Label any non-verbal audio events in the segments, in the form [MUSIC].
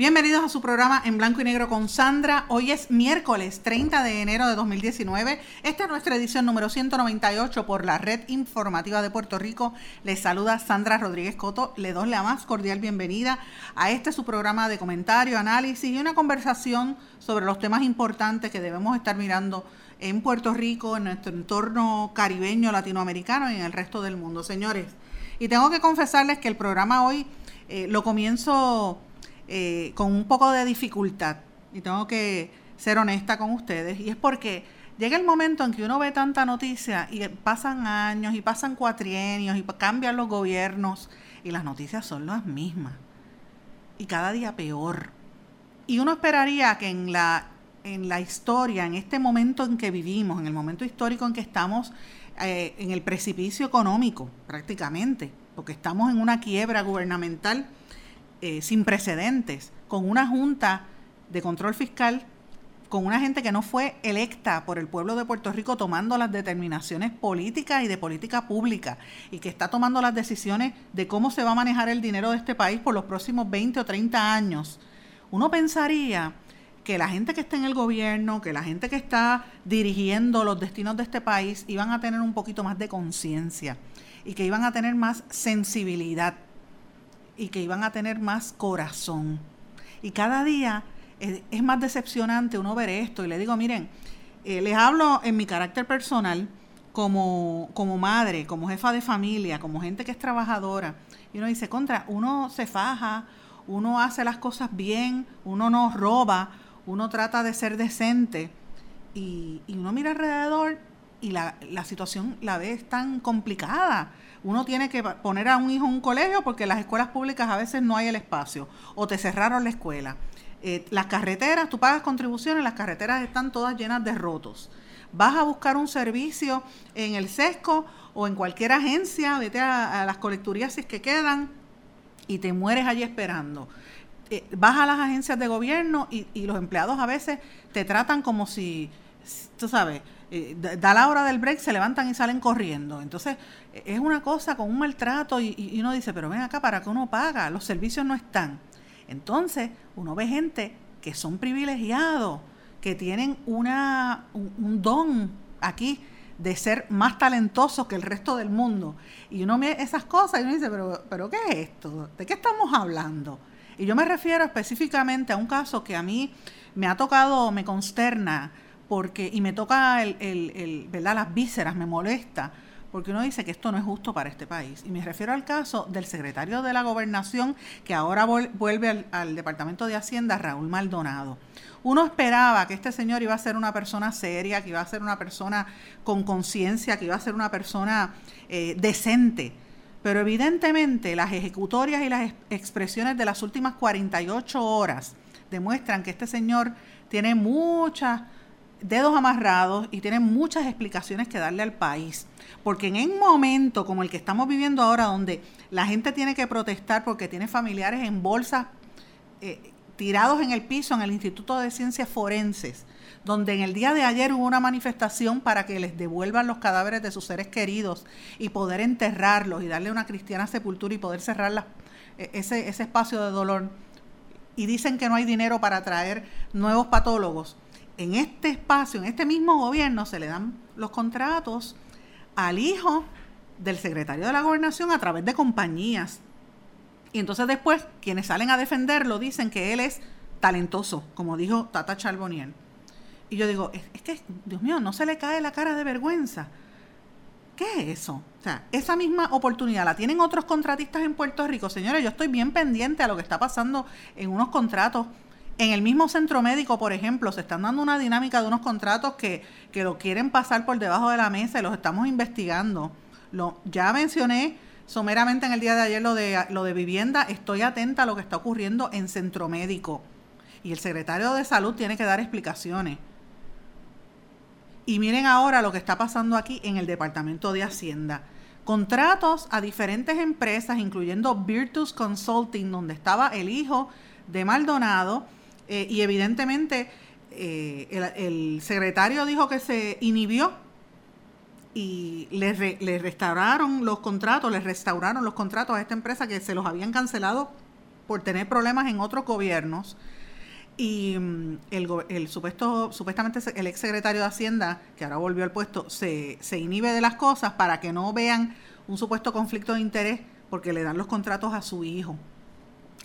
Bienvenidos a su programa en blanco y negro con Sandra. Hoy es miércoles 30 de enero de 2019. Esta es nuestra edición número 198 por la Red Informativa de Puerto Rico. Les saluda Sandra Rodríguez Coto. Le doy la más cordial bienvenida a este su programa de comentario, análisis y una conversación sobre los temas importantes que debemos estar mirando en Puerto Rico, en nuestro entorno caribeño, latinoamericano y en el resto del mundo, señores. Y tengo que confesarles que el programa hoy eh, lo comienzo eh, con un poco de dificultad. Y tengo que ser honesta con ustedes. Y es porque llega el momento en que uno ve tanta noticia y pasan años y pasan cuatrienios y cambian los gobiernos y las noticias son las mismas. Y cada día peor. Y uno esperaría que en la en la historia, en este momento en que vivimos, en el momento histórico en que estamos eh, en el precipicio económico prácticamente, porque estamos en una quiebra gubernamental eh, sin precedentes, con una junta de control fiscal, con una gente que no fue electa por el pueblo de Puerto Rico tomando las determinaciones políticas y de política pública, y que está tomando las decisiones de cómo se va a manejar el dinero de este país por los próximos 20 o 30 años. Uno pensaría que la gente que está en el gobierno, que la gente que está dirigiendo los destinos de este país iban a tener un poquito más de conciencia y que iban a tener más sensibilidad y que iban a tener más corazón. Y cada día es, más decepcionante uno ver esto y le digo, miren, eh, les hablo en mi carácter personal como, como madre, como jefa de familia, como gente que es trabajadora. Y uno dice, contra, uno se faja, uno hace las cosas bien, uno no roba, uno trata de ser decente y, uno mira alrededor y la, situación la ve tan complicada. Uno tiene que poner a un hijo en un colegio porque las escuelas públicas a veces no hay el espacio o te cerraron la escuela. Eh, las carreteras, tú pagas contribuciones, las carreteras están todas llenas de rotos. Vas a buscar un servicio en el SESCO o en cualquier agencia, vete a, a las colecturías si es que quedan y te mueres allí esperando. Eh, vas a las agencias de gobierno y, los empleados a veces te tratan como si, tú sabes, eh, da la hora del break, se levantan y salen corriendo. Entonces, es una cosa con un maltrato y, uno dice, pero ven acá, ¿para qué uno paga? Los servicios no están. Entonces, uno ve gente que son privilegiados, que tienen una, un, don aquí de ser más talentosos que el resto del mundo. Y uno ve esas cosas y uno dice, pero, pero ¿qué es esto? ¿De qué estamos hablando? Y yo me refiero específicamente a un caso que a mí me ha tocado, me consterna, porque, y me toca el, el, ¿verdad? las vísceras, me molesta, porque uno dice que esto no es justo para este país. Y me refiero al caso del secretario de la gobernación que ahora vuelve al, Departamento de Hacienda, Raúl Maldonado. Uno esperaba que este señor iba a ser una persona seria, que iba a ser una persona con conciencia, que iba a ser una persona eh, decente pero evidentemente las ejecutorias y las expresiones de las últimas 48 horas demuestran que este señor tiene muchos dedos amarrados y tiene muchas explicaciones que darle al país. Porque en un momento como el que estamos viviendo ahora, donde la gente tiene que protestar porque tiene familiares en bolsas eh, tirados en el piso en el Instituto de Ciencias Forenses, donde en el día de ayer hubo una manifestación para que les devuelvan los cadáveres de sus seres queridos y poder enterrarlos y darle una cristiana sepultura y poder cerrar e, ese, ese espacio de dolor. Y dicen que no hay dinero para traer nuevos patólogos. En este espacio, en este mismo gobierno, se le dan los contratos al hijo del secretario de la gobernación a través de compañías. Y entonces después, quienes salen a defenderlo dicen que él es talentoso, como dijo Tata Charbonnier. Y yo digo, es, que, Dios mío, no se le cae la cara de vergüenza. ¿Qué es eso? O sea, esa misma oportunidad la tienen otros contratistas en Puerto Rico. Señores, yo estoy bien pendiente a lo que está pasando en unos contratos. En el mismo centro médico, por ejemplo, se están dando una dinámica de unos contratos que, que lo quieren pasar por debajo de la mesa y los estamos investigando. Lo, ya mencioné someramente en el día de ayer lo de, lo de vivienda, estoy atenta a lo que está ocurriendo en Centro Médico. Y el secretario de Salud tiene que dar explicaciones. Y miren ahora lo que está pasando aquí en el Departamento de Hacienda. Contratos a diferentes empresas, incluyendo Virtus Consulting, donde estaba el hijo de Maldonado, eh, y evidentemente eh, el, secretario dijo que se inhibió y le, le restauraron los contratos, le restauraron los contratos a esta empresa que se los habían cancelado por tener problemas en otros gobiernos y mm, el, supuesto, supuestamente el ex secretario de Hacienda, que ahora volvió al puesto, se, se inhibe de las cosas para que no vean un supuesto conflicto de interés porque le dan los contratos a su hijo.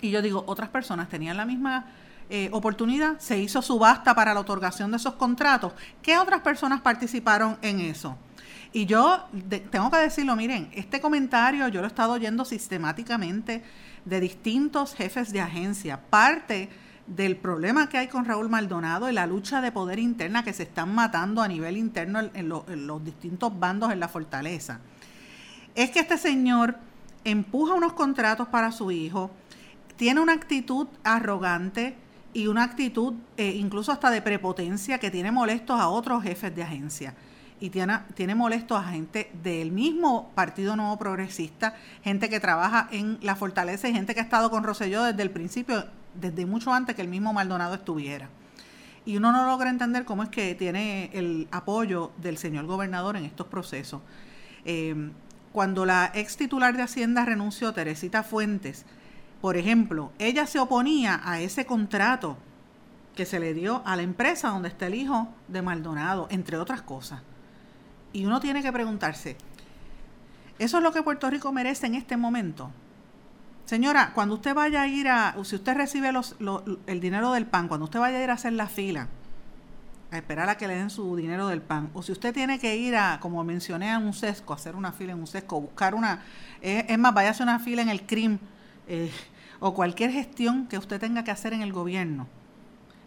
Y yo digo, otras personas tenían la misma eh, oportunidad, se hizo subasta para la otorgación de esos contratos. ¿Qué otras personas participaron en eso? Y yo tengo que decirlo, miren, este comentario yo lo he estado oyendo sistemáticamente de distintos jefes de agencia. Parte del problema que hay con Raúl Maldonado y la lucha de poder interna que se están matando a nivel interno en, los distintos bandos en la fortaleza. Es que este señor empuja unos contratos para su hijo, tiene una actitud arrogante y una actitud eh, incluso hasta de prepotencia que tiene molestos a otros jefes de agencia y tiene, tiene molestos a gente del mismo Partido Nuevo Progresista, gente que trabaja en la fortaleza y gente que ha estado con Roselló desde el principio desde mucho antes que el mismo Maldonado estuviera. Y uno no logra entender cómo es que tiene el apoyo del señor gobernador en estos procesos. Em, cuando la ex titular de Hacienda renunció, Teresita Fuentes, por ejemplo, ella se oponía a ese contrato que se le dio a la empresa donde está el hijo de Maldonado, entre otras cosas. Y uno tiene que preguntarse, ¿eso es lo que Puerto Rico merece en este momento? Señora, cuando usted vaya a ir a, si usted recibe los, el dinero del pan, cuando usted vaya a ir a hacer la fila, a esperar a que le den su dinero del pan, o si usted tiene que ir a, como mencioné, a un sesco, hacer una fila en un sesco, buscar una, es más, vaya a hacer una fila en el CRIM, eh, o cualquier gestión que usted tenga que hacer en el gobierno.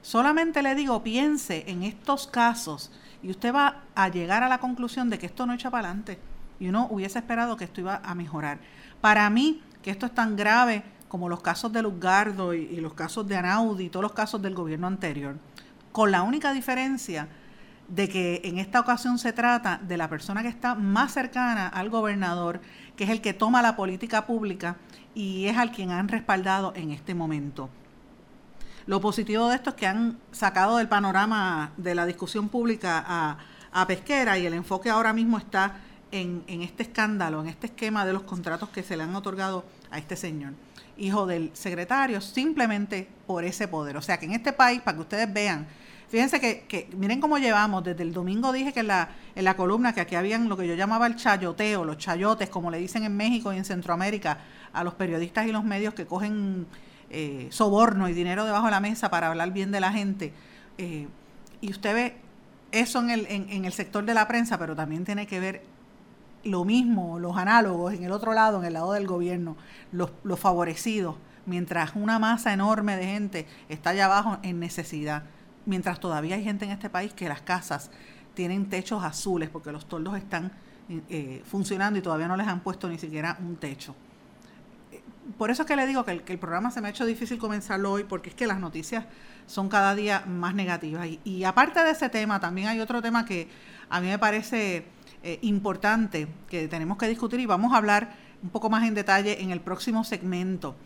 Solamente le digo, piense en estos casos y usted va a llegar a la conclusión de que esto no echa para adelante. Y uno hubiese esperado que esto iba a mejorar. Para mí, que esto es tan grave como los casos de Luzgardo y, los casos de Anaudi y todos los casos del gobierno anterior, con la única diferencia de que en esta ocasión se trata de la persona que está más cercana al gobernador, que es el que toma la política pública y es al quien han respaldado en este momento. Lo positivo de esto es que han sacado del panorama de la discusión pública a, a Pesquera y el enfoque ahora mismo está en, este escándalo, en este esquema de los contratos que se le han otorgado a este señor, hijo del secretario, simplemente por ese poder. O sea que en este país, para que ustedes vean, fíjense que, miren cómo llevamos, desde el domingo dije que en la, en la columna que aquí habían lo que yo llamaba el chayoteo, los chayotes, como le dicen en México y en Centroamérica, a los periodistas y los medios que cogen eh, soborno y dinero debajo de la mesa para hablar bien de la gente. Eh, y usted ve eso en el, en el sector de la prensa, pero también tiene que ver lo mismo, los análogos en el otro lado, en el lado del gobierno, los, favorecidos, mientras una masa enorme de gente está allá abajo en necesidad, mientras todavía hay gente en este país que las casas tienen techos azules porque los toldos están eh, funcionando y todavía no les han puesto ni siquiera un techo. Por eso es que le digo que el, programa se me ha hecho difícil comenzarlo hoy porque es que las noticias son cada día más negativas. Y, aparte de ese tema, también hay otro tema que a mí me parece eh, importante que tenemos que discutir y vamos a hablar un poco más en detalle en el próximo segmento.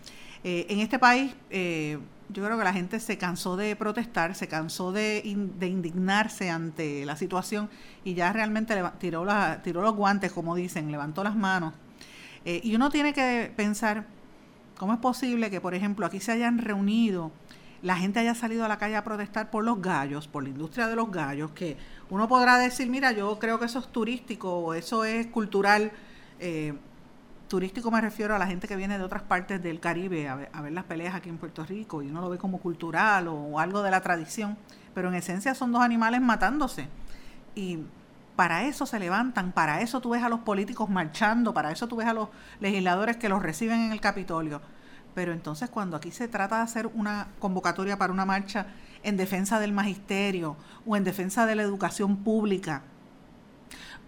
Eh, en este país, eh, yo creo que la gente se cansó de protestar, se cansó de, indignarse ante la situación y ya realmente tiró, la, tiró los guantes, como dicen, levantó las manos. y uno tiene que pensar, ¿cómo es posible que, por ejemplo, aquí se hayan reunido la gente haya salido a la calle a protestar por los gallos, por la industria de los gallos, que uno podrá decir, mira, yo creo que eso es turístico o eso es cultural. Eh, turístico me refiero a la gente que viene de otras partes del Caribe a ver, las peleas aquí en Puerto Rico y uno lo ve como cultural o, algo de la tradición, pero en esencia son dos animales matándose. Y para eso se levantan, para eso tú ves a los políticos marchando, para eso tú ves a los legisladores que los reciben en el Capitolio pero entonces cuando aquí se trata de hacer una convocatoria para una marcha en defensa del magisterio o en defensa de la educación pública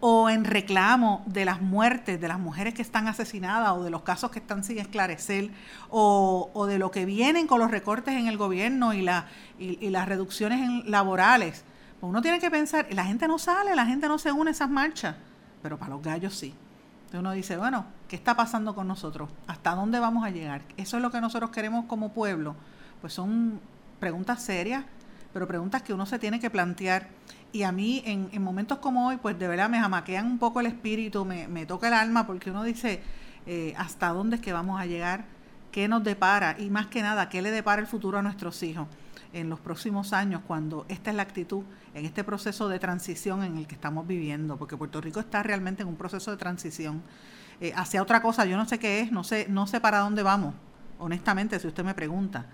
o en reclamo de las muertes de las mujeres que están asesinadas o de los casos que están sin esclarecer o, de lo que vienen con los recortes en el gobierno y, la, y, las reducciones en laborales. Pues uno tiene que pensar, la gente no sale, la gente no se une a esas marchas, pero para los gallos sí. Entonces uno dice, bueno, ¿qué está pasando con nosotros? ¿Hasta dónde vamos a llegar? Eso es lo que nosotros queremos como pueblo. Pues son preguntas serias, pero preguntas que uno se tiene que plantear y a mí en, momentos como hoy, pues de verdad me jamaquean un poco el espíritu, me, toca el alma, porque uno dice, eh, ¿hasta dónde es que vamos a llegar? ¿Qué nos depara? Y más que nada, ¿qué le depara el futuro a nuestros hijos en los próximos años cuando esta es la actitud, en este proceso de transición en el que estamos viviendo? Porque Puerto Rico está realmente en un proceso de transición eh, hacia otra cosa, yo no sé qué es, no sé, no sé para dónde vamos, honestamente, si usted me pregunta.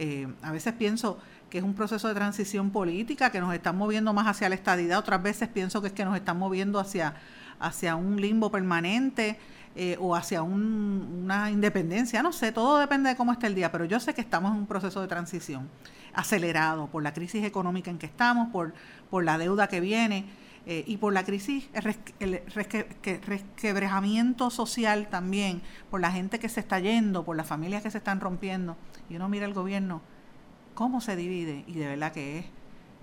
Eh, a veces pienso que es un proceso de transición política, que nos están moviendo más hacia la estadidad, otras veces pienso que es que nos están moviendo hacia, hacia un limbo permanente eh, o hacia una independencia, no sé, todo depende de cómo esté el día, pero yo sé que estamos en un proceso de transición acelerado por la crisis económica en que estamos, por, por la deuda que viene. Eh, y por la crisis, el, resquebrejamiento social también, por la gente que se está yendo, por las familias que se están rompiendo. Y uno mira el gobierno cómo se divide, y de verdad que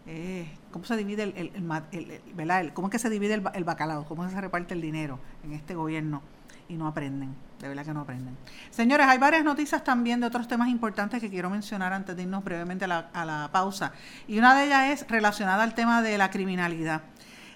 es, cómo se divide el, el, cómo es que se divide el, bacalao, cómo se reparte el dinero en este gobierno y no aprenden, de verdad que no aprenden. Señores, hay varias noticias también de otros temas importantes que quiero mencionar antes de irnos brevemente a la, a la pausa. Y una de ellas es relacionada al tema de la criminalidad.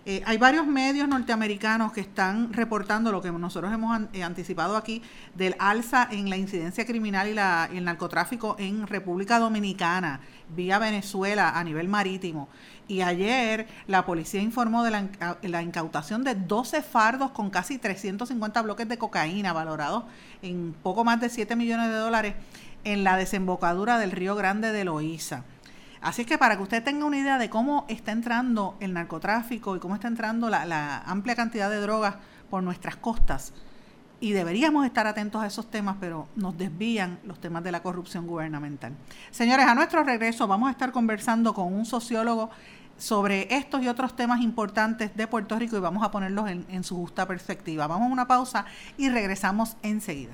Eh, hay varios medios norteamericanos que están reportando lo que nosotros hemos eh, anticipado aquí del alza en la incidencia criminal y, la, el narcotráfico en República Dominicana, vía Venezuela a nivel marítimo. Y ayer la policía informó de la, la, incautación de 12 fardos con casi 350 bloques de cocaína valorados en poco más de 7 millones de dólares en la desembocadura del Río Grande de Loíza. Así es que para que usted tenga una idea de cómo está entrando el narcotráfico y cómo está entrando la, amplia cantidad de drogas por nuestras costas, y deberíamos estar atentos a esos temas, pero nos desvían los temas de la corrupción gubernamental. Señores, a nuestro regreso vamos a estar conversando con un sociólogo sobre estos y otros temas importantes de Puerto Rico y vamos a ponerlos en, en su justa perspectiva. Vamos a una pausa y regresamos enseguida.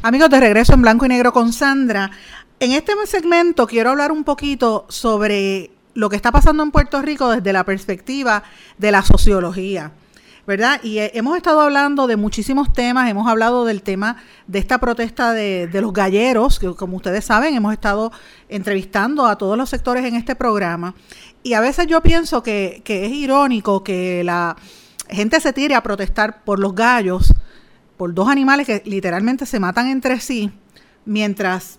Amigos, de regreso en blanco y negro con Sandra. En este segmento quiero hablar un poquito sobre lo que está pasando en Puerto Rico desde la perspectiva de la sociología. ¿verdad? Y eh, hemos estado hablando de muchísimos temas, hemos hablado del tema de esta protesta de, los galleros, que como ustedes saben, hemos estado entrevistando a todos los sectores en este programa, y a veces yo pienso que, que es irónico que la gente se tire a protestar por los gallos, por dos animales que literalmente se matan entre sí, mientras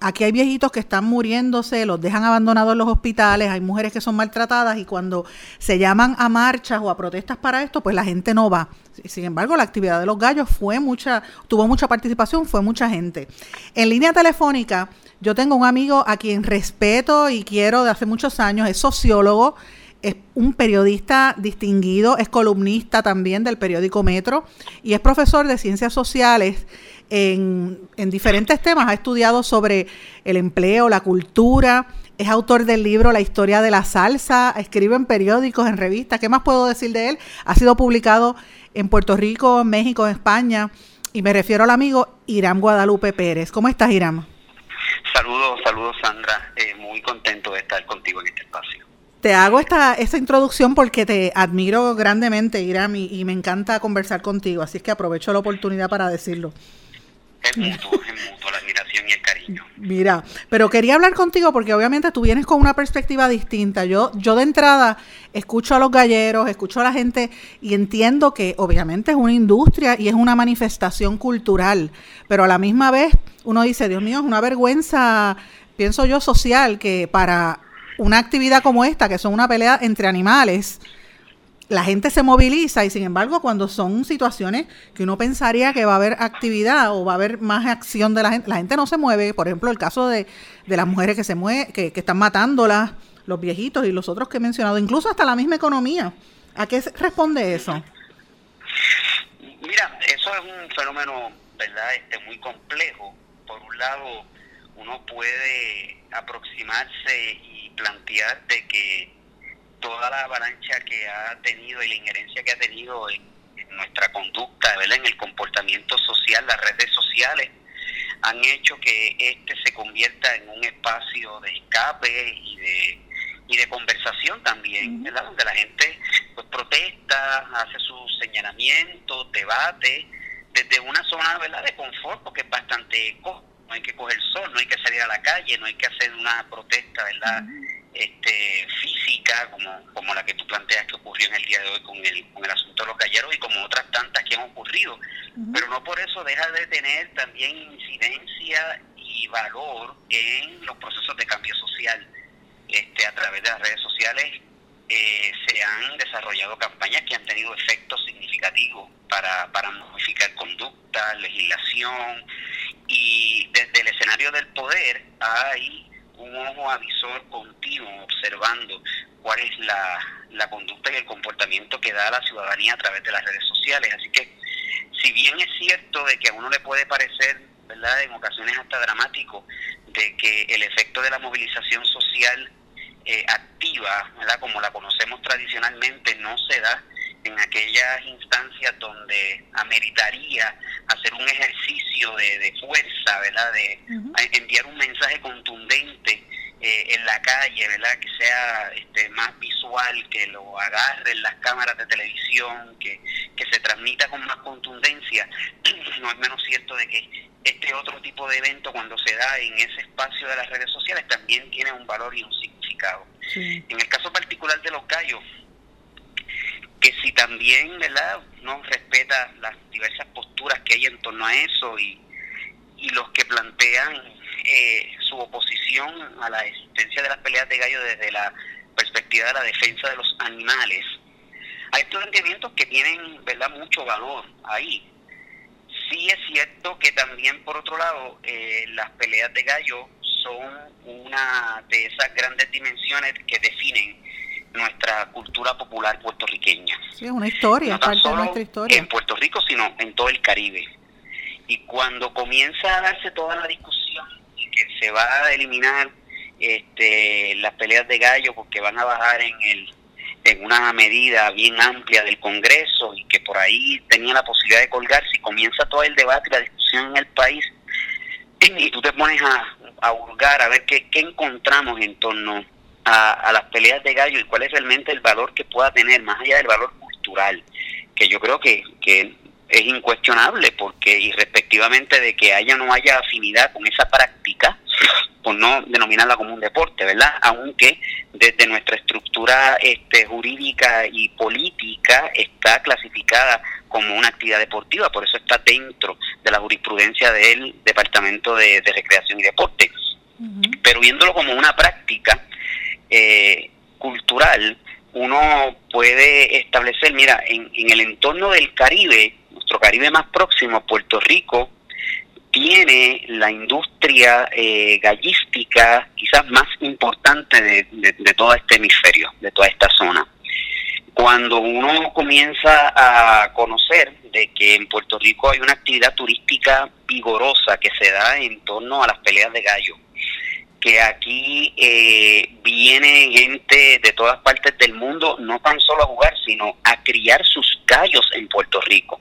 aquí hay viejitos que están muriéndose, los dejan abandonados en los hospitales, hay mujeres que son maltratadas y cuando se llaman a marchas o a protestas para esto, pues la gente no va. Sin embargo, la actividad de los gallos fue mucha, tuvo mucha participación, fue mucha gente. En línea telefónica, yo tengo un amigo a quien respeto y quiero de hace muchos años, es sociólogo, es un periodista distinguido, es columnista también del periódico Metro y es profesor de ciencias sociales en, diferentes temas. Ha estudiado sobre el empleo, la cultura, es autor del libro La historia de la salsa, escribe en periódicos, en revistas. ¿Qué más puedo decir de él? Ha sido publicado en Puerto Rico, México, en España. Y me refiero al amigo Irán Guadalupe Pérez. ¿Cómo estás, Irán? Saludos, saludos, Sandra. Eh, muy contento de estar contigo en este espacio. Te hago esta, esta introducción porque te admiro grandemente, Iram, y, me encanta conversar contigo, así es que aprovecho la oportunidad para decirlo. Es mutuo, es mutuo la admiración y el cariño. Mira, pero quería hablar contigo porque obviamente tú vienes con una perspectiva distinta. Yo, yo de entrada escucho a los galleros, escucho a la gente y entiendo que obviamente es una industria y es una manifestación cultural, pero a la misma vez uno dice, Dios mío, es una vergüenza, pienso yo, social, que para una actividad como esta, que son una pelea entre animales, la gente se moviliza y sin embargo cuando son situaciones que uno pensaría que va a haber actividad o va a haber más acción de la gente, la gente no se mueve. Por ejemplo, el caso de, de las mujeres que se mueven, que, que están matándolas, los viejitos y los otros que he mencionado, incluso hasta la misma economía. ¿A qué responde eso? Mira, eso es un fenómeno, ¿verdad? Este muy complejo. Por un lado, uno puede aproximarse y plantear de que toda la avalancha que ha tenido y la injerencia que ha tenido en, nuestra conducta, ¿verdad? en el comportamiento social, las redes sociales, han hecho que este se convierta en un espacio de escape y de, y de conversación también, ¿verdad? donde la gente pues protesta, hace sus señalamientos, debate, desde una zona ¿verdad? de confort, porque es bastante no hay que coger sol, no hay que salir a la calle, no hay que hacer una protesta, ¿verdad? este, física como, como la que tú planteas que ocurrió en el día de hoy con el, con el asunto de los galleros y como otras tantas que han ocurrido. Pero no por eso deja de tener también incidencia y valor en los procesos de cambio social. Este, a través de las redes sociales eh, se han desarrollado campañas que han tenido efectos significativos para, para modificar conducta, legislación y desde el escenario del poder hay un ojo avisor continuo observando cuál es la, la conducta y el comportamiento que da la ciudadanía a través de las redes sociales. Así que, si bien es cierto de que a uno le puede parecer, ¿verdad?, en ocasiones hasta dramático, de que el efecto de la movilización social eh, activa, ¿verdad?, como la conocemos tradicionalmente, no se da en aquellas instancias donde ameritaría hacer un ejercicio de, fuerza, ¿verdad? De enviar un mensaje contundente eh, en la calle, ¿verdad? Que sea este, más visual, que lo agarren las cámaras de televisión, que, que se transmita con más contundencia. [CLEARS THROAT] No es menos cierto de que este otro tipo de evento, cuando se da en ese espacio de las redes sociales, también tiene un valor y un significado. En el caso particular de los gallos, que si también verdad no respeta las diversas posturas que hay en torno a eso y, y los que plantean eh, su oposición a la existencia de las peleas de gallo desde la perspectiva de la defensa de los animales hay planteamientos que tienen verdad mucho valor ahí. Sí es cierto que también por otro lado eh, las peleas de gallo son una de esas grandes dimensiones que definen nuestra cultura popular puertorriqueña. Sí, es una historia, no parte de nuestra historia. En Puerto Rico, sino en todo el Caribe. Y cuando comienza a darse toda la discusión y que se va a eliminar este, las peleas de gallo porque van a bajar en el en una medida bien amplia del Congreso y que por ahí tenía la posibilidad de colgarse y comienza todo el debate y la discusión en el país [CLEARS THROAT] y tú te pones a, a hurgar a ver qué, qué encontramos en torno a, las peleas de gallo y cuál es realmente el valor que pueda tener, más allá del valor cultural, que yo creo que, que es incuestionable, porque irrespectivamente de que haya o no haya afinidad con esa práctica, por no denominarla como un deporte, ¿verdad? Aunque desde nuestra estructura este, jurídica y política está clasificada como una actividad deportiva, por eso está dentro de la jurisprudencia del Departamento de, Recreación y Deporte. Pero viéndolo como una práctica, eh, cultural, uno puede establecer, mira, en, el entorno del Caribe, nuestro Caribe más próximo, Puerto Rico, tiene la industria eh, gallística quizás más importante de, de, todo este hemisferio, de toda esta zona. Cuando uno comienza a conocer de que en Puerto Rico hay una actividad turística vigorosa que se da en torno a las peleas de gallo, que aquí eh, viene gente de todas partes del mundo, no tan solo a jugar, sino a criar sus gallos en Puerto Rico.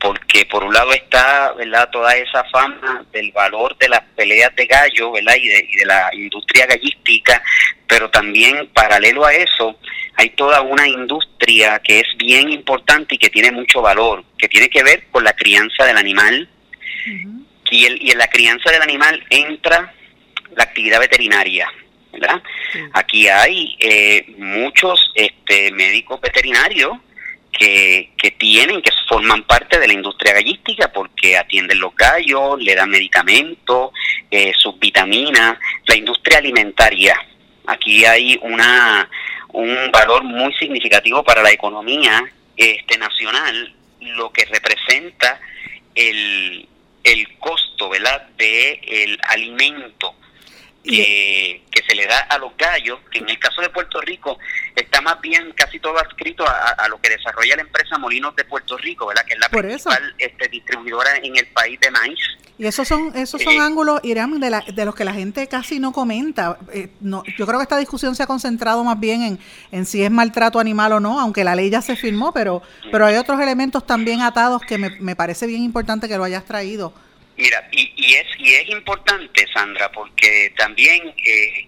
Porque por un lado está ¿verdad? toda esa fama del valor de las peleas de gallo ¿verdad? Y, de, y de la industria gallística, pero también paralelo a eso hay toda una industria que es bien importante y que tiene mucho valor, que tiene que ver con la crianza del animal. y, el, y en la crianza del animal entra la actividad veterinaria. ¿verdad? Aquí hay eh, muchos este, médicos veterinarios que, que tienen, que forman parte de la industria gallística porque atienden los gallos, le dan medicamentos, eh, sus vitaminas, la industria alimentaria. Aquí hay una, un valor muy significativo para la economía este, nacional, lo que representa el, el costo ¿verdad? de el alimento que, que, se le da a los gallos, que en el caso de Puerto Rico está más bien casi todo adscrito a, lo que desarrolla la empresa Molinos de Puerto Rico, ¿verdad? que es la principal este, distribuidora en el país de maíz. Y esos son esos son eh, ángulos, Irán, de, la, de los que la gente casi no comenta. Eh, no, yo creo que esta discusión se ha concentrado más bien en, en si es maltrato animal o no, aunque la ley ya se firmó, pero, pero hay otros elementos también atados que me, me parece bien importante que lo hayas traído Mira, y, y, es, y es importante, Sandra, porque también eh,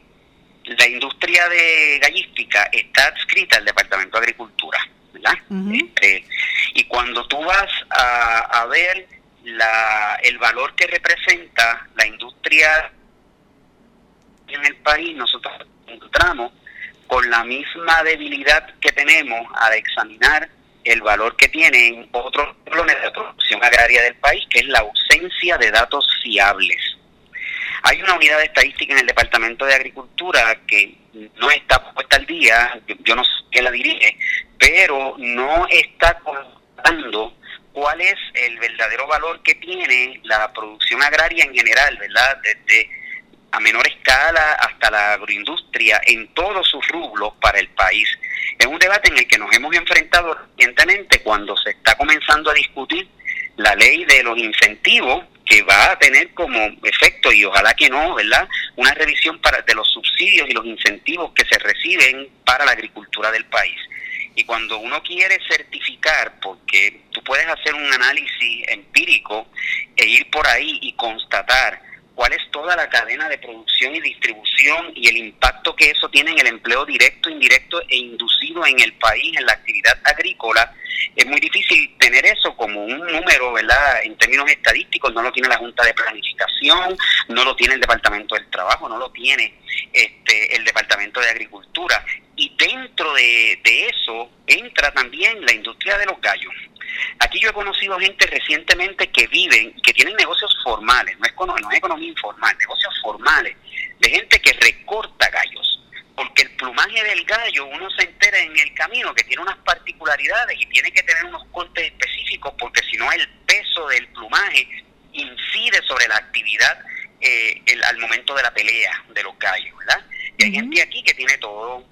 la industria de gallística está adscrita al Departamento de Agricultura, ¿verdad? Este, y cuando tú vas a, a ver la, el valor que representa la industria en el país, nosotros encontramos con la misma debilidad que tenemos al examinar el valor que tienen otros planes de producción agraria del país, que es la ausencia de datos fiables. Hay una unidad de estadística en el Departamento de Agricultura que no está puesta al día, yo no sé quién la dirige, pero no está contando cuál es el verdadero valor que tiene la producción agraria en general, ¿verdad? Desde a menor escala hasta la agroindustria en todos sus rublos para el país. Es un debate en el que nos hemos enfrentado recientemente cuando se está comenzando a discutir la ley de los incentivos que va a tener como efecto, y ojalá que no, ¿verdad?, una revisión para, de los subsidios y los incentivos que se reciben para la agricultura del país. Y cuando uno quiere certificar, porque tú puedes hacer un análisis empírico e ir por ahí y constatar cuál es toda la cadena de producción y distribución y el impacto que eso tiene en el empleo directo, indirecto e inducido en el país, en la actividad agrícola, es muy difícil tener eso como un número, ¿verdad? En términos estadísticos, no lo tiene la Junta de Planificación, no lo tiene el Departamento del Trabajo, no lo tiene este, el Departamento de Agricultura. Y dentro de, de eso entra también la industria de los gallos. Aquí yo he conocido gente recientemente que viven, que tienen negocios formales, no es, no es economía informal, negocios formales, de gente que recorta gallos. Porque el plumaje del gallo, uno se entera en el camino que tiene unas particularidades y tiene que tener unos cortes específicos, porque si no el peso del plumaje incide sobre la actividad eh, al momento de la pelea de los gallos, ¿verdad? Y hay gente aquí que tiene todo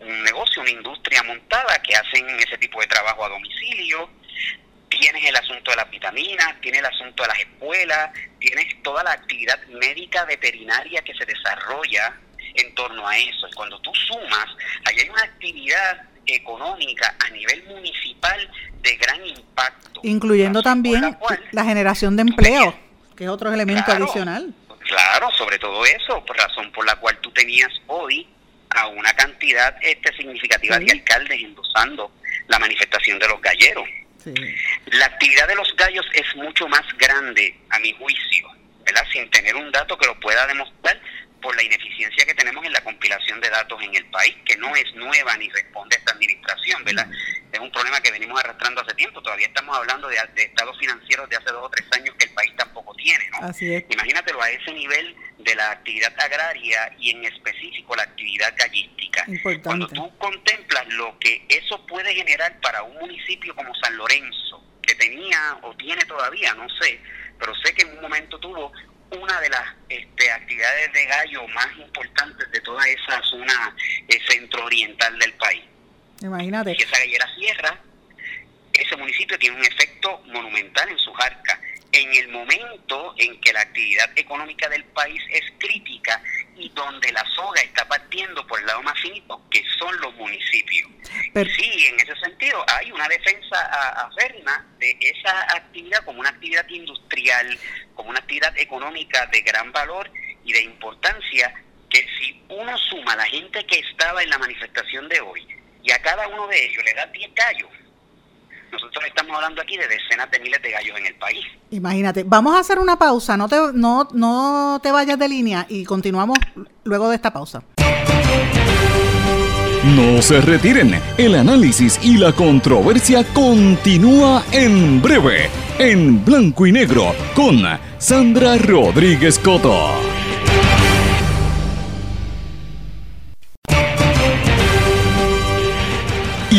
un negocio, una industria montada que hacen ese tipo de trabajo a domicilio, tienes el asunto de las vitaminas, tienes el asunto de las escuelas, tienes toda la actividad médica veterinaria que se desarrolla en torno a eso. Y cuando tú sumas, ahí hay una actividad económica a nivel municipal de gran impacto. Incluyendo también la, generación de empleo, que es otro elemento adicional. Claro, sobre todo eso, por razón por la cual tú tenías hoy a una cantidad este significativa de alcaldes endosando la manifestación de los galleros. La actividad de los gallos es mucho más grande, a mi juicio, ¿verdad? Sin tener un dato que lo pueda demostrar por la ineficiencia que tenemos en la compilación de datos en el país, que no es nueva ni responde a esta administración, ¿verdad? Es un problema que venimos arrastrando hace tiempo. Todavía estamos hablando de, estados financieros de hace dos o tres años que el país tampoco tiene, ¿no? Así es. Imagínatelo a ese nivel de la actividad agraria y en específico la actividad gallística. Cuando tú contemplas lo que eso puede generar para un municipio como San Lorenzo, que tenía o tiene todavía, no sé, pero sé que en un momento tuvo una de las este, actividades de gallo más importantes de toda esa zona eh, centro-oriental del país. Imagínate. Si esa gallera cierra, ese municipio tiene un efecto monumental en sus arcas en el momento en que la actividad económica del país es crítica y donde la soga está partiendo por el lado más finito, que son los municipios. sí, en ese sentido hay una defensa aferna de esa actividad como una actividad industrial, como una actividad económica de gran valor y de importancia, que si uno suma a la gente que estaba en la manifestación de hoy y a cada uno de ellos le da 10 gallos, nosotros estamos hablando aquí de decenas de miles de gallos en el país. Imagínate, vamos a hacer una pausa, no te, no, no te vayas de línea y continuamos luego de esta pausa. No se retiren, el análisis y la controversia continúa en breve, en blanco y negro, con Sandra Rodríguez Coto.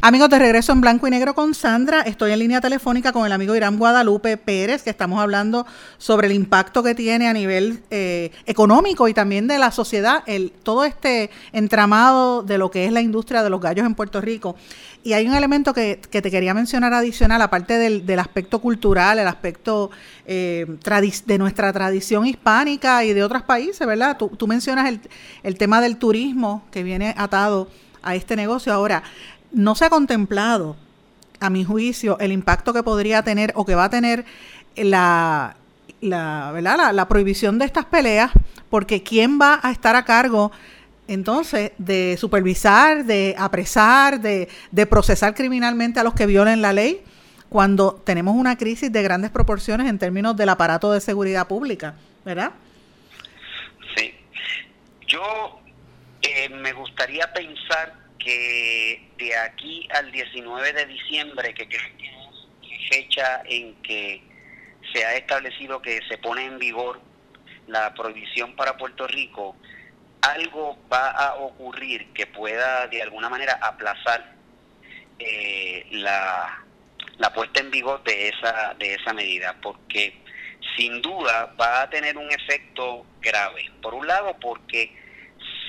Amigos, de regreso en blanco y negro con Sandra. Estoy en línea telefónica con el amigo Irán Guadalupe Pérez, que estamos hablando sobre el impacto que tiene a nivel eh, económico y también de la sociedad, el, todo este entramado de lo que es la industria de los gallos en Puerto Rico. Y hay un elemento que, te quería mencionar adicional, aparte del, del aspecto cultural, el aspecto eh, de nuestra tradición hispánica y de otros países, ¿verdad? Tú, tú mencionas el, el tema del turismo que viene atado a este negocio. Ahora, no se ha contemplado, a mi juicio, el impacto que podría tener o que va a tener la, la, ¿verdad? la, prohibición de estas peleas, porque ¿quién va a estar a cargo? entonces de supervisar, de apresar, de, de, procesar criminalmente a los que violen la ley, cuando tenemos una crisis de grandes proporciones en términos del aparato de seguridad pública, ¿verdad? Sí. Yo eh, me gustaría pensar que de aquí al 19 de diciembre, que creo que es fecha en que se ha establecido que se pone en vigor la prohibición para Puerto Rico, algo va a ocurrir que pueda de alguna manera aplazar eh, la, la puesta en vigor de esa, de esa medida, porque sin duda va a tener un efecto grave. Por un lado, porque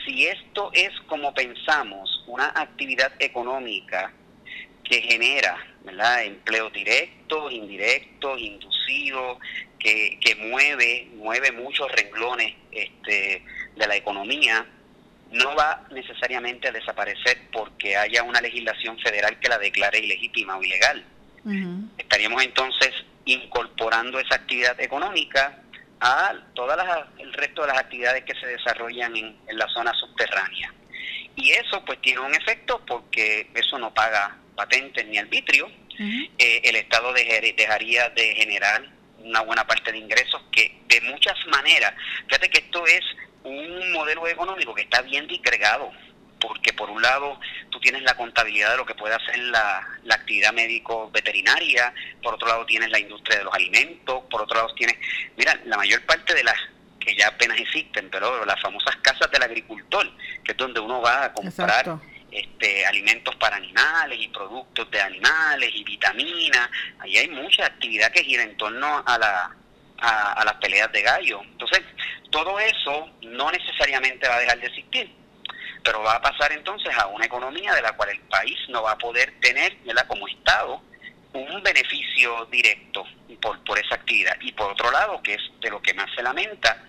si esto es como pensamos, una actividad económica que genera ¿verdad? empleo directo, indirecto, inducido, que, que mueve, mueve muchos renglones este, de la economía, no va necesariamente a desaparecer porque haya una legislación federal que la declare ilegítima o ilegal. Estaríamos entonces incorporando esa actividad económica a todas el resto de las actividades que se desarrollan en, la zona subterránea. Y eso pues tiene un efecto porque eso no paga patentes ni arbitrio. Eh, el Estado dejaría de generar una buena parte de ingresos que de muchas maneras, fíjate que esto es un modelo económico que está bien disgregado porque por un lado tú tienes la contabilidad de lo que puede hacer la, actividad médico-veterinaria, por otro lado tienes la industria de los alimentos, por otro lado tienes, mira, la mayor parte de las que ya apenas existen, pero las famosas casas del agricultor, que es donde uno va a comprar este, alimentos para animales y productos de animales y vitaminas, ahí hay mucha actividad que gira en torno a la a, a las peleas de gallo. Entonces, todo eso no necesariamente va a dejar de existir pero va a pasar entonces a una economía de la cual el país no va a poder tener, ¿verdad? como Estado, un beneficio directo por, por esa actividad. Y por otro lado, que es de lo que más se lamenta,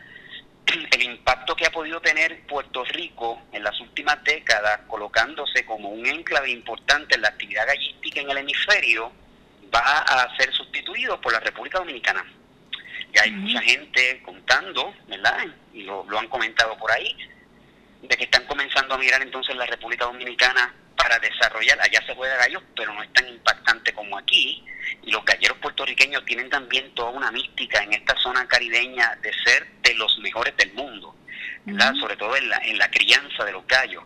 [CLEARS THROAT] el impacto que ha podido tener Puerto Rico en las últimas décadas, colocándose como un enclave importante en la actividad gallística en el hemisferio, va a ser sustituido por la República Dominicana. Ya hay mucha gente contando, ¿verdad? Y lo, lo han comentado por ahí, de que están comenzando a mirar entonces la República Dominicana para desarrollar, allá se juega gallos, pero no es tan impactante como aquí, y los galleros puertorriqueños tienen también toda una mística en esta zona caribeña de ser de los mejores del mundo, sobre todo en la, en la crianza de los gallos.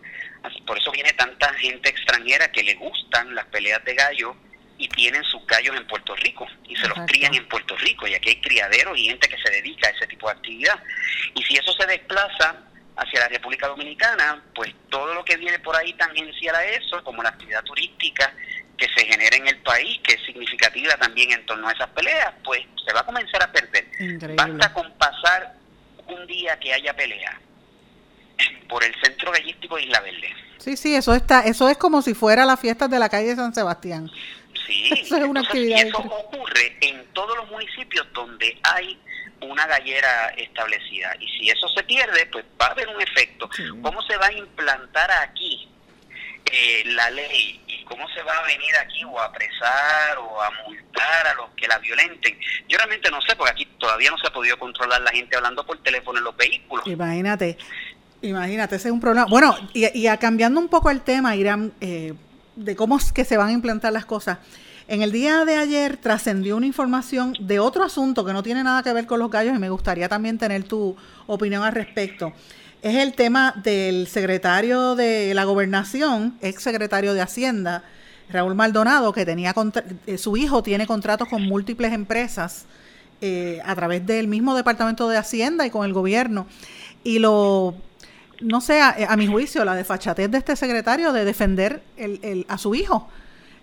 Por eso viene tanta gente extranjera que le gustan las peleas de gallos y tienen sus gallos en Puerto Rico y se los crían en Puerto Rico. Y aquí hay criaderos y gente que se dedica a ese tipo de actividad. Y si eso se desplaza hacia la República Dominicana, pues todo lo que viene por ahí tangencial a eso, como la actividad turística que se genera en el país, que es significativa también en torno a esas peleas, pues se va a comenzar a perder. Basta con pasar un día que haya pelea por el centro gallístico de Isla Verde. Sí, sí, eso está, eso es como si fuera la fiesta de la calle San Sebastián. Sí, [LAUGHS] eso es una actividad. Y eso ocurre en todos los municipios donde hay una gallera establecida. Y si eso se pierde, pues va a haber un efecto. ¿Cómo se va a implantar aquí eh, la ley y cómo se va a venir aquí o a apresar o a multar a los que la violenten? Yo realmente no sé, porque aquí todavía no se ha podido controlar la gente hablando por teléfono en los vehículos. Imagínate. Imagínate, ese es un problema. Bueno, y, y cambiando un poco el tema, Irán, eh, de cómo es que se van a implantar las cosas. En el día de ayer trascendió una información de otro asunto que no tiene nada que ver con los gallos y me gustaría también tener tu opinión al respecto. Es el tema del secretario de la gobernación, ex secretario de Hacienda, Raúl Maldonado, que tenía eh, su hijo tiene contratos con múltiples empresas eh, a través del mismo Departamento de Hacienda y con el gobierno. Y lo, no sé, a, mi juicio, la desfachatez de este secretario de defender a su hijo.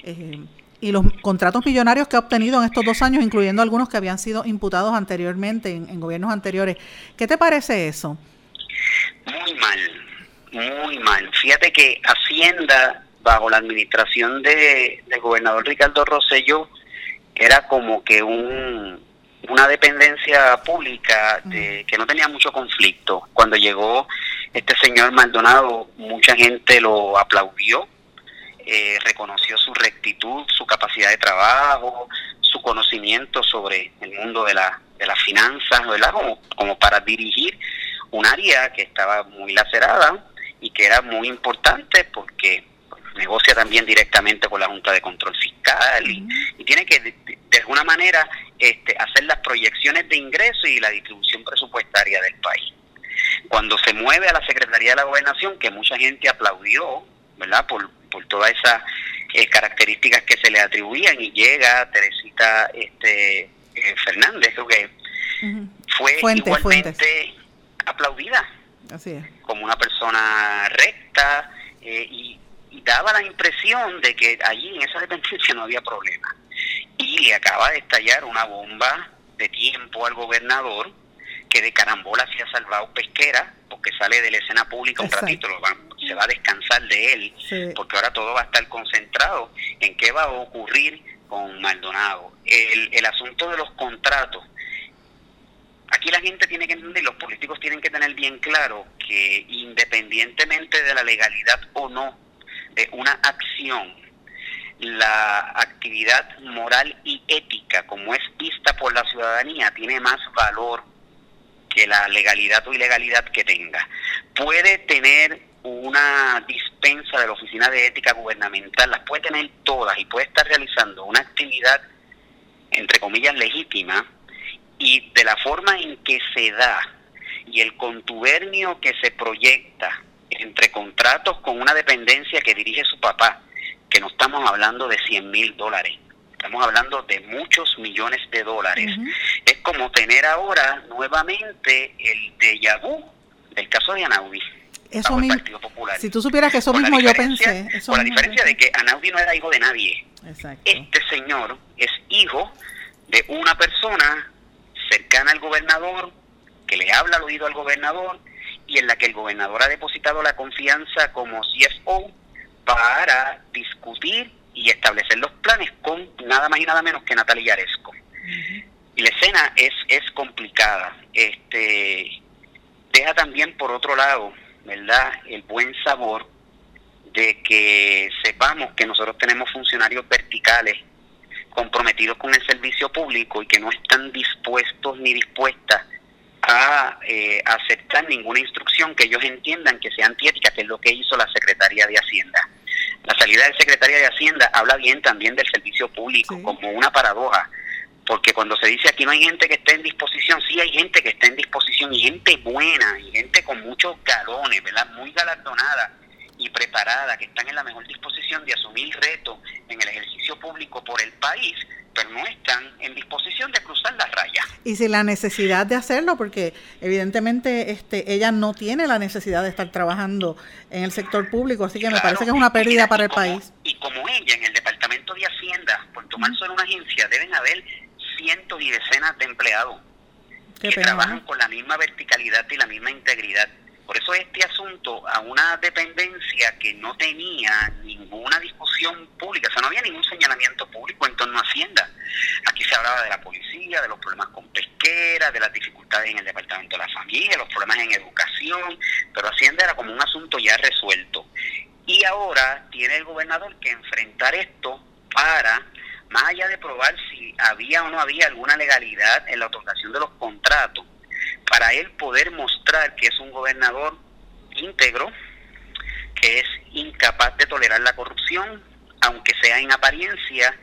Eh, y los contratos millonarios que ha obtenido en estos dos años, incluyendo algunos que habían sido imputados anteriormente en, gobiernos anteriores. ¿Qué te parece eso? Muy mal, muy mal. Fíjate que Hacienda, bajo la administración de, del gobernador Ricardo Rosselló, era como que un, una dependencia pública de, que no tenía mucho conflicto. Cuando llegó este señor Maldonado, mucha gente lo aplaudió eh, reconoció su rectitud, su capacidad de trabajo, su conocimiento sobre el mundo de, la, de las finanzas, ¿verdad? Como, como para dirigir un área que estaba muy lacerada y que era muy importante porque negocia también directamente con la Junta de Control Fiscal y, tiene que de, alguna manera este, hacer las proyecciones de ingresos y la distribución presupuestaria del país. Cuando se mueve a la Secretaría de la Gobernación, que mucha gente aplaudió, ¿verdad? Por, por todas esas eh, características que se le atribuían y llega Teresita este eh, Fernández, creo que fue igualmente aplaudida. Como una persona recta eh, y, daba la impresión de que allí en esa dependencia [LAUGHS] no había problema. Y acaba de estallar una bomba de tiempo al gobernador que de carambola se ha salvado Pesquera, porque sale de la escena pública un ratito, se va a descansar de él, porque ahora todo va a estar concentrado en qué va a ocurrir con Maldonado. El, el asunto de los contratos, aquí la gente tiene que entender, los políticos tienen que tener bien claro que independientemente de la legalidad o no de una acción, la actividad moral y ética, como es vista por la ciudadanía, tiene más valor que la legalidad o ilegalidad que tenga. Puede tener una dispensa de la Oficina de Ética Gubernamental, las puede tener todas y puede estar realizando una actividad, entre comillas, legítima, y de la forma en que se da y el contubernio que se proyecta entre contratos con una dependencia que dirige su papá, que no estamos hablando de 100 mil dólares, estamos hablando de muchos millones de dólares. Es como tener ahora nuevamente el déjà vu del caso de Anaudi. Eso mismo, Si tú supieras que eso mismo yo pensé. Eso la diferencia de que Anaudi no era hijo de nadie. Este señor es hijo de una persona cercana al gobernador, que le habla al oído al gobernador y en la que el gobernador ha depositado la confianza como CFO para discutir y establecer los planes con nada más y nada menos que Natalia Yaresco. Y la escena es, es complicada. Este, deja también por otro lado, ¿verdad?, el buen sabor de que sepamos que nosotros tenemos funcionarios verticales comprometidos con el servicio público y que no están dispuestos ni dispuestas a eh, aceptar ninguna instrucción que ellos entiendan que sea antiética, que es lo que hizo la Secretaría de Hacienda. La salida del secretario de Hacienda habla bien también del servicio público, como una paradoja, porque cuando se dice aquí no hay gente que esté en disposición, sí hay gente que está en disposición y gente buena y gente con muchos galones, ¿verdad? Muy galardonada y preparada, que están en la mejor disposición de asumir retos en el ejercicio público por el país, pero no están en disposición de cruzar la raya. Y sin la necesidad de hacerlo, porque evidentemente este, ella no tiene la necesidad de estar trabajando en el sector público, así que me parece que es una pérdida para el país. Y como ella, en el Departamento de Hacienda, por tomar solo una agencia, deben haber cientos y decenas de empleados que trabajan con la misma verticalidad y la misma integridad. Por eso este asunto a una dependencia que no tenía ninguna discusión pública, o sea, no había ningún señalamiento público en torno a Hacienda. Aquí se hablaba de la policía, de los problemas con pesquera, de las dificultades en el Departamento de la Familia, los problemas en educación, pero Hacienda era como un asunto ya resuelto. Y ahora tiene el gobernador que enfrentar esto para, más allá de probar si había o no había alguna legalidad en la otorgación de los contratos, para él poder mostrar que es un gobernador íntegro, que es incapaz de tolerar la corrupción, aunque sea en apariencia,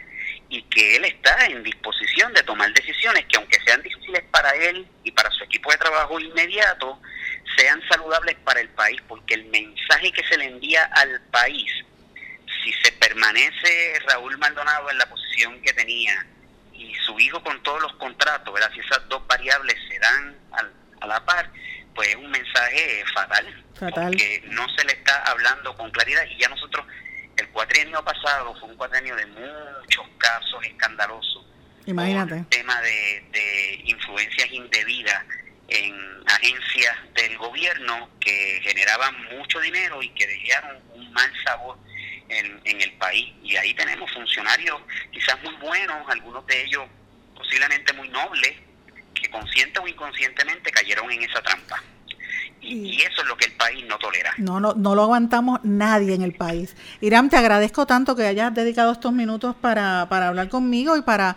y que él está en disposición de tomar decisiones que aunque sean difíciles para él y para su equipo de trabajo inmediato, sean saludables para el país, porque el mensaje que se le envía al país, si se permanece Raúl Maldonado en la posición que tenía y su hijo con todos los contratos, ¿verdad? si esas dos variables se dan a la par, pues es un mensaje fatal, fatal, porque no se le está hablando con claridad y ya nosotros, el cuatrienio pasado fue un cuatrienio de muchos casos escandalosos. Imagínate. el tema de, de influencias indebidas en agencias del gobierno que generaban mucho dinero y que dejaron un mal sabor en, en el país. Y ahí tenemos funcionarios quizás muy buenos, algunos de ellos posiblemente muy nobles, que consciente o inconscientemente cayeron en esa trampa. Y, eso es lo que el país no tolera. No, no, no lo aguantamos nadie en el país. Irán, te agradezco tanto que hayas dedicado estos minutos para, para hablar conmigo y para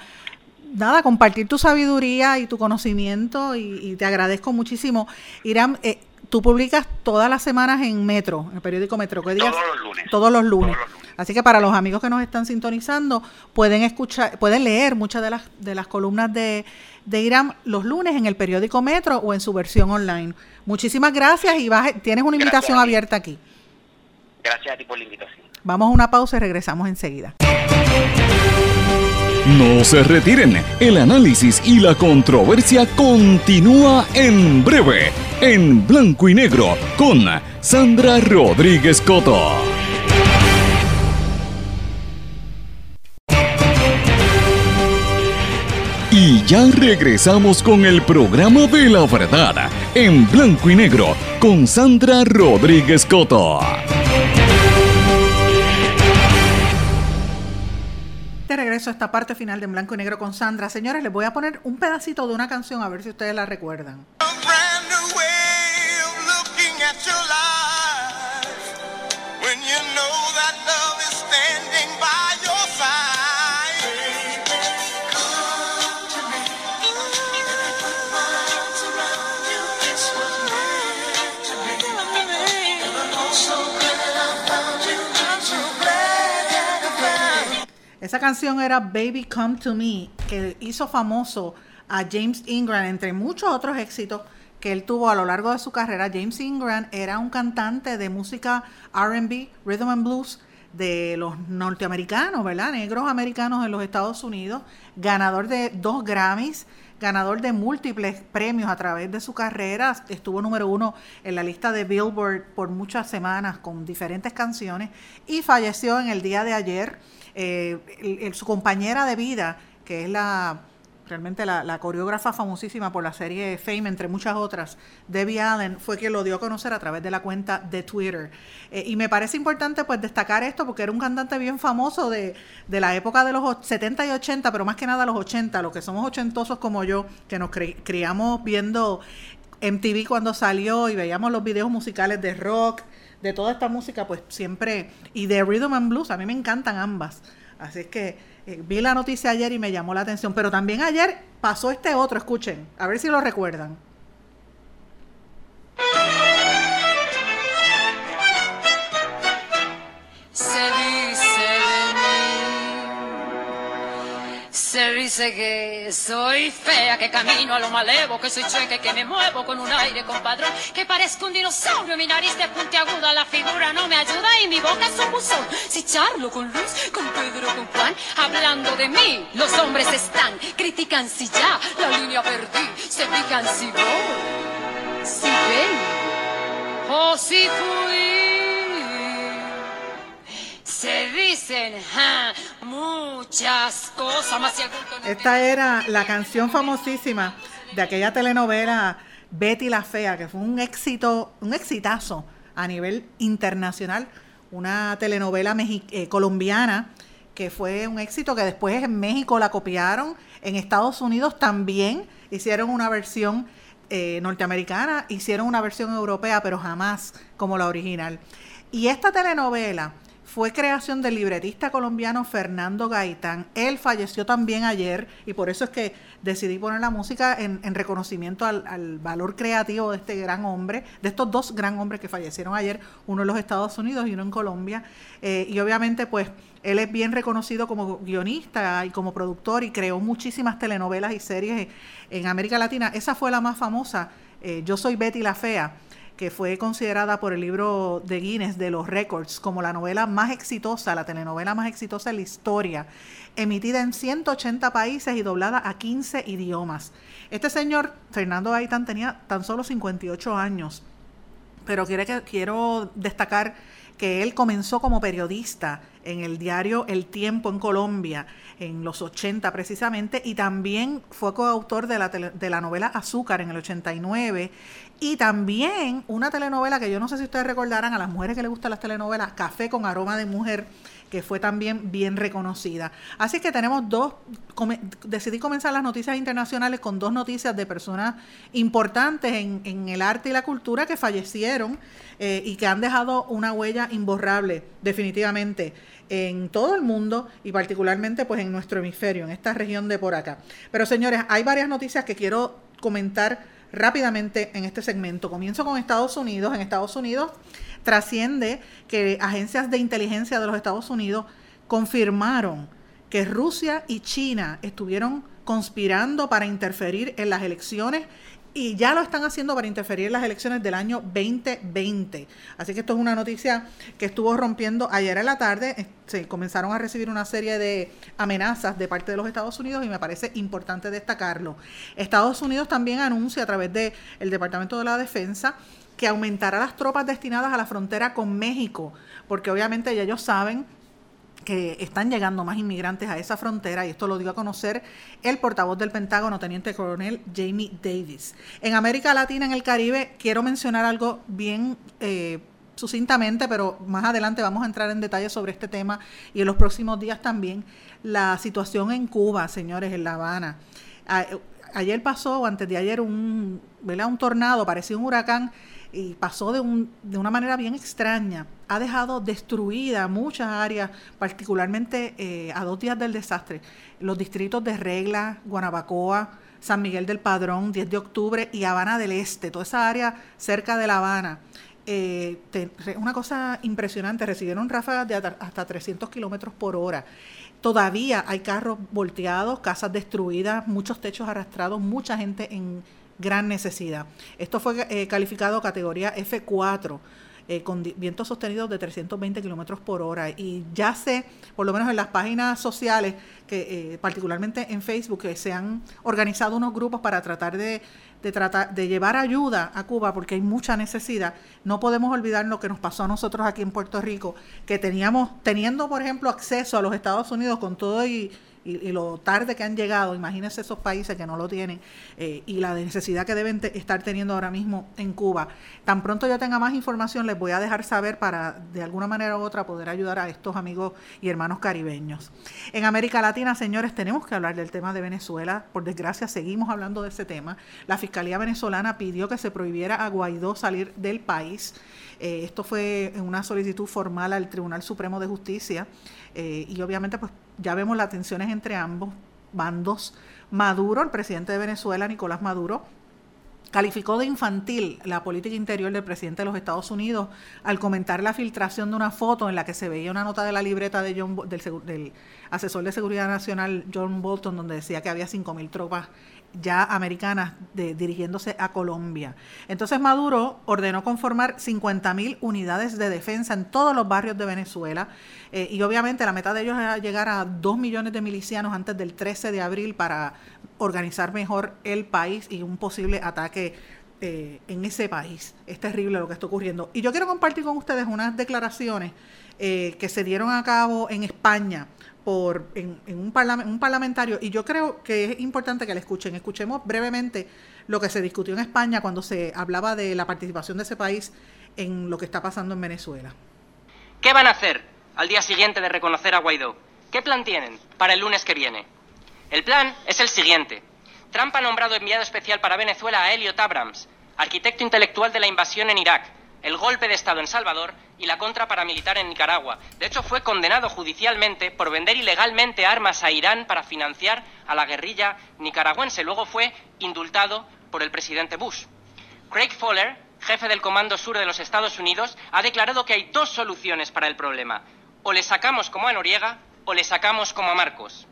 nada, compartir tu sabiduría y tu conocimiento y, te agradezco muchísimo. Irán, eh, tú publicas todas las semanas en Metro, en el periódico Metro. ¿qué días? Todos los lunes. Todos los lunes. Así que para los amigos que nos están sintonizando, pueden escuchar, pueden leer muchas de las, de las columnas de, de Irán los lunes en el periódico Metro o en su versión online. Muchísimas gracias y vas, tienes una invitación abierta aquí. Gracias a ti por la invitación. Vamos a una pausa y regresamos enseguida. No se retiren, el análisis y la controversia continúa en breve, en blanco y negro, con Sandra Rodríguez Coto. Y ya regresamos con el programa de la verdad, en blanco y negro, con Sandra Rodríguez Coto. regreso a esta parte final de En Blanco y Negro con Sandra. Señores, les voy a poner un pedacito de una canción a ver si ustedes la recuerdan. Esa canción era Baby Come to Me, que hizo famoso a James Ingram, entre muchos otros éxitos que él tuvo a lo largo de su carrera. James Ingram era un cantante de música RB, rhythm and blues de los norteamericanos, ¿verdad? Negros americanos en los Estados Unidos, ganador de dos Grammys, ganador de múltiples premios a través de su carrera, estuvo número uno en la lista de Billboard por muchas semanas con diferentes canciones y falleció en el día de ayer eh, su compañera de vida, que es la realmente la, coreógrafa famosísima por la serie Fame, entre muchas otras, Debbie Allen, fue quien lo dio a conocer a través de la cuenta de Twitter. Eh, y me parece importante pues destacar esto porque era un cantante bien famoso de, de, la época de los 70 y 80, pero más que nada los 80, los que somos ochentosos como yo, que nos criamos viendo MTV cuando salió y veíamos los videos musicales de rock, de toda esta música, pues siempre, y de Rhythm and Blues, a mí me encantan ambas. Así es que eh, vi la noticia ayer y me llamó la atención, pero también ayer pasó este otro, escuchen, a ver si lo recuerdan. Dice que soy fea, que camino a lo malevo, que soy chueca que me muevo con un aire compadrón, que parezco un dinosaurio, mi nariz de puntiaguda, la figura no me ayuda y mi boca es un buzón. Si charlo con Luis, con Pedro, con Juan, hablando de mí, los hombres están, critican si ya la línea perdí, se pican si voy, si ven o si fui. Se dicen muchas cosas más. Esta era la canción famosísima de aquella telenovela Betty la Fea, que fue un éxito, un exitazo a nivel internacional. Una telenovela eh, colombiana que fue un éxito que después en México la copiaron, en Estados Unidos también hicieron una versión eh, norteamericana, hicieron una versión europea, pero jamás como la original. Y esta telenovela fue creación del libretista colombiano Fernando Gaitán. Él falleció también ayer y por eso es que decidí poner la música en, reconocimiento al, valor creativo de este gran hombre, de estos dos gran hombres que fallecieron ayer, uno en los Estados Unidos y uno en Colombia. Eh, y obviamente pues él es bien reconocido como guionista y como productor y creó muchísimas telenovelas y series en América Latina. Esa fue la más famosa, eh, Yo soy Betty la Fea que fue considerada por el libro de Guinness de los Records como la novela más exitosa, la telenovela más exitosa en la historia, emitida en 180 países y doblada a 15 idiomas. Este señor, Fernando Gaitán, tenía tan solo 58 años, pero quiero destacar que él comenzó como periodista en el diario El Tiempo en Colombia en los 80 precisamente y también fue coautor de la, de la novela Azúcar en el 89 y también una telenovela que yo no sé si ustedes recordarán a las mujeres que les gustan las telenovelas, Café con aroma de mujer, que fue también bien reconocida. Así que tenemos dos, decidí comenzar las noticias internacionales con dos noticias de personas importantes en, en el arte y la cultura que fallecieron eh, y que han dejado una huella imborrable, definitivamente en todo el mundo y particularmente pues en nuestro hemisferio, en esta región de por acá. Pero señores, hay varias noticias que quiero comentar rápidamente en este segmento. Comienzo con Estados Unidos. En Estados Unidos trasciende que agencias de inteligencia de los Estados Unidos confirmaron que Rusia y China estuvieron conspirando para interferir en las elecciones y ya lo están haciendo para interferir en las elecciones del año 2020. Así que esto es una noticia que estuvo rompiendo ayer en la tarde. Se comenzaron a recibir una serie de amenazas de parte de los Estados Unidos y me parece importante destacarlo. Estados Unidos también anuncia a través del el Departamento de la Defensa que aumentará las tropas destinadas a la frontera con México, porque obviamente ya ellos saben que están llegando más inmigrantes a esa frontera, y esto lo dio a conocer el portavoz del Pentágono, teniente coronel Jamie Davis. En América Latina, en el Caribe, quiero mencionar algo bien eh, sucintamente, pero más adelante vamos a entrar en detalle sobre este tema y en los próximos días también, la situación en Cuba, señores, en La Habana. ayer pasó, o antes de ayer, un, un tornado, parecía un huracán, y pasó de, un, de una manera bien extraña. Ha dejado destruida muchas áreas, particularmente eh, a dos días del desastre. Los distritos de Regla, Guanabacoa, San Miguel del Padrón, 10 de octubre y Habana del Este, toda esa área cerca de La Habana. Eh, una cosa impresionante, recibieron ráfagas de hasta 300 kilómetros por hora. Todavía hay carros volteados, casas destruidas, muchos techos arrastrados, mucha gente en gran necesidad. Esto fue eh, calificado categoría F4. Eh, con vientos sostenidos de 320 kilómetros por hora. Y ya sé, por lo menos en las páginas sociales, que eh, particularmente en Facebook, que se han organizado unos grupos para tratar de, de, tratar de llevar ayuda a Cuba, porque hay mucha necesidad. No podemos olvidar lo que nos pasó a nosotros aquí en Puerto Rico, que teníamos, teniendo, por ejemplo, acceso a los Estados Unidos con todo y y, lo tarde que han llegado, imagínense esos países que no lo tienen eh, y la necesidad que deben estar teniendo ahora mismo en Cuba. Tan pronto yo tenga más información, les voy a dejar saber para de alguna manera u otra poder ayudar a estos amigos y hermanos caribeños. En América Latina, señores, tenemos que hablar del tema de Venezuela. Por desgracia, seguimos hablando de ese tema. La Fiscalía venezolana pidió que se prohibiera a Guaidó salir del país. Eh, esto fue una solicitud formal al Tribunal Supremo de Justicia eh, y obviamente pues ya vemos las tensiones entre ambos bandos. Maduro, el presidente de Venezuela, Nicolás Maduro, calificó de infantil la política interior del presidente de los Estados Unidos al comentar la filtración de una foto en la que se veía una nota de la libreta de John, del, del asesor de seguridad nacional John Bolton donde decía que había 5.000 tropas ya americanas dirigiéndose a Colombia. Entonces Maduro ordenó conformar 50.000 unidades de defensa en todos los barrios de Venezuela eh, y obviamente la meta de ellos era llegar a 2 millones de milicianos antes del 13 de abril para organizar mejor el país y un posible ataque eh, en ese país. Es terrible lo que está ocurriendo. Y yo quiero compartir con ustedes unas declaraciones eh, que se dieron a cabo en España por en, un, un parlamentario y yo creo que es importante que le escuchen. Escuchemos brevemente lo que se discutió en España cuando se hablaba de la participación de ese país en lo que está pasando en Venezuela. ¿Qué van a hacer al día siguiente de reconocer a Guaidó? ¿Qué plan tienen para el lunes que viene? El plan es el siguiente. Trump ha nombrado enviado especial para Venezuela a Elliot Abrams, arquitecto intelectual de la invasión en Irak, el golpe de Estado en Salvador y la contra paramilitar en Nicaragua. De hecho, fue condenado judicialmente por vender ilegalmente armas a Irán para financiar a la guerrilla nicaragüense. Luego fue indultado por el presidente Bush. Craig Fowler, jefe del Comando Sur de los Estados Unidos, ha declarado que hay dos soluciones para el problema. O le sacamos como a Noriega o le sacamos como a Marcos.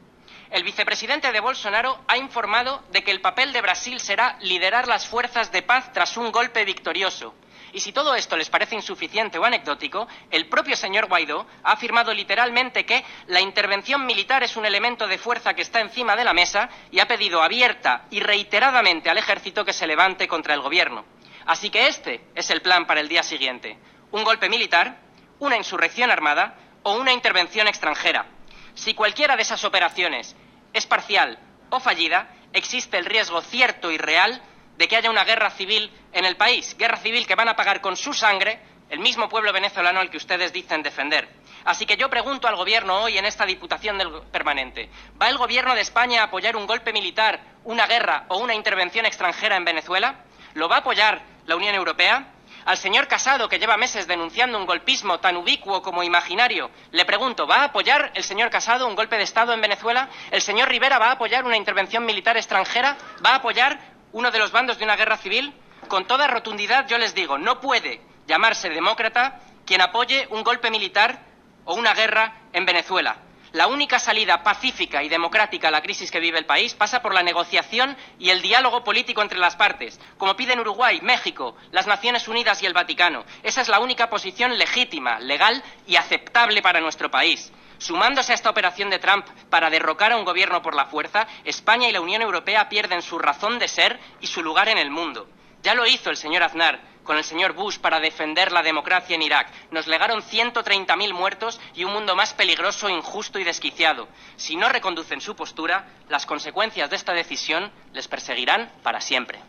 El vicepresidente de Bolsonaro ha informado de que el papel de Brasil será liderar las fuerzas de paz tras un golpe victorioso Y si todo esto les parece insuficiente o anecdótico, el propio señor Guaidó ha afirmado literalmente que la intervención militar es un elemento de fuerza que está encima de la mesa y ha pedido abierta y reiteradamente al ejército que se levante contra el gobierno. Así que este es el plan para el día siguiente. Un golpe militar, una insurrección armada o una intervención extranjera. Si cualquiera de esas operaciones es parcial o fallida, existe el riesgo cierto y real de que haya una guerra civil en el país, guerra civil que van a pagar con su sangre el mismo pueblo venezolano al que ustedes dicen defender. Así que yo pregunto al Gobierno hoy en esta Diputación permanente, ¿va el Gobierno de España a apoyar un golpe militar, una guerra o una intervención extranjera en Venezuela? ¿Lo va a apoyar la Unión Europea? Al señor Casado, que lleva meses denunciando un golpismo tan ubicuo como imaginario, le pregunto, ¿va a apoyar el señor Casado un golpe de Estado en Venezuela? ¿El señor Rivera va a apoyar una intervención militar extranjera? ¿Va a apoyar uno de los bandos de una guerra civil? Con toda rotundidad yo les digo, no puede llamarse demócrata quien apoye un golpe militar o una guerra en Venezuela. La única salida pacífica y democrática a la crisis que vive el país pasa por la negociación y el diálogo político entre las partes, como piden Uruguay, México, las Naciones Unidas y el Vaticano. Esa es la única posición legítima, legal y aceptable para nuestro país. Sumándose a esta operación de Trump para derrocar a un gobierno por la fuerza, España y la Unión Europea pierden su razón de ser y su lugar en el mundo. Ya lo hizo el señor Aznar con el señor Bush para defender la democracia en Irak. Nos legaron 130.000 muertos y un mundo más peligroso, injusto y desquiciado. Si no reconducen su postura, las consecuencias de esta decisión les perseguirán para siempre.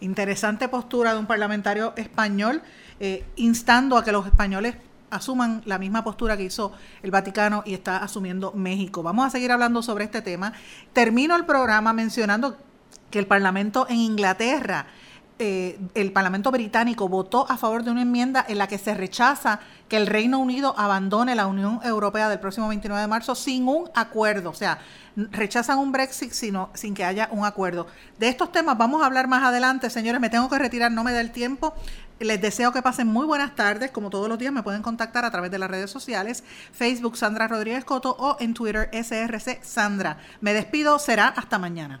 Interesante postura de un parlamentario español eh, instando a que los españoles asuman la misma postura que hizo el Vaticano y está asumiendo México. Vamos a seguir hablando sobre este tema. Termino el programa mencionando que el Parlamento en Inglaterra, eh, el Parlamento británico votó a favor de una enmienda en la que se rechaza que el Reino Unido abandone la Unión Europea del próximo 29 de marzo sin un acuerdo. O sea, rechazan un Brexit sino, sin que haya un acuerdo. De estos temas vamos a hablar más adelante, señores. Me tengo que retirar, no me da el tiempo. Les deseo que pasen muy buenas tardes. Como todos los días, me pueden contactar a través de las redes sociales, Facebook Sandra Rodríguez Coto o en Twitter SRC Sandra. Me despido, será hasta mañana.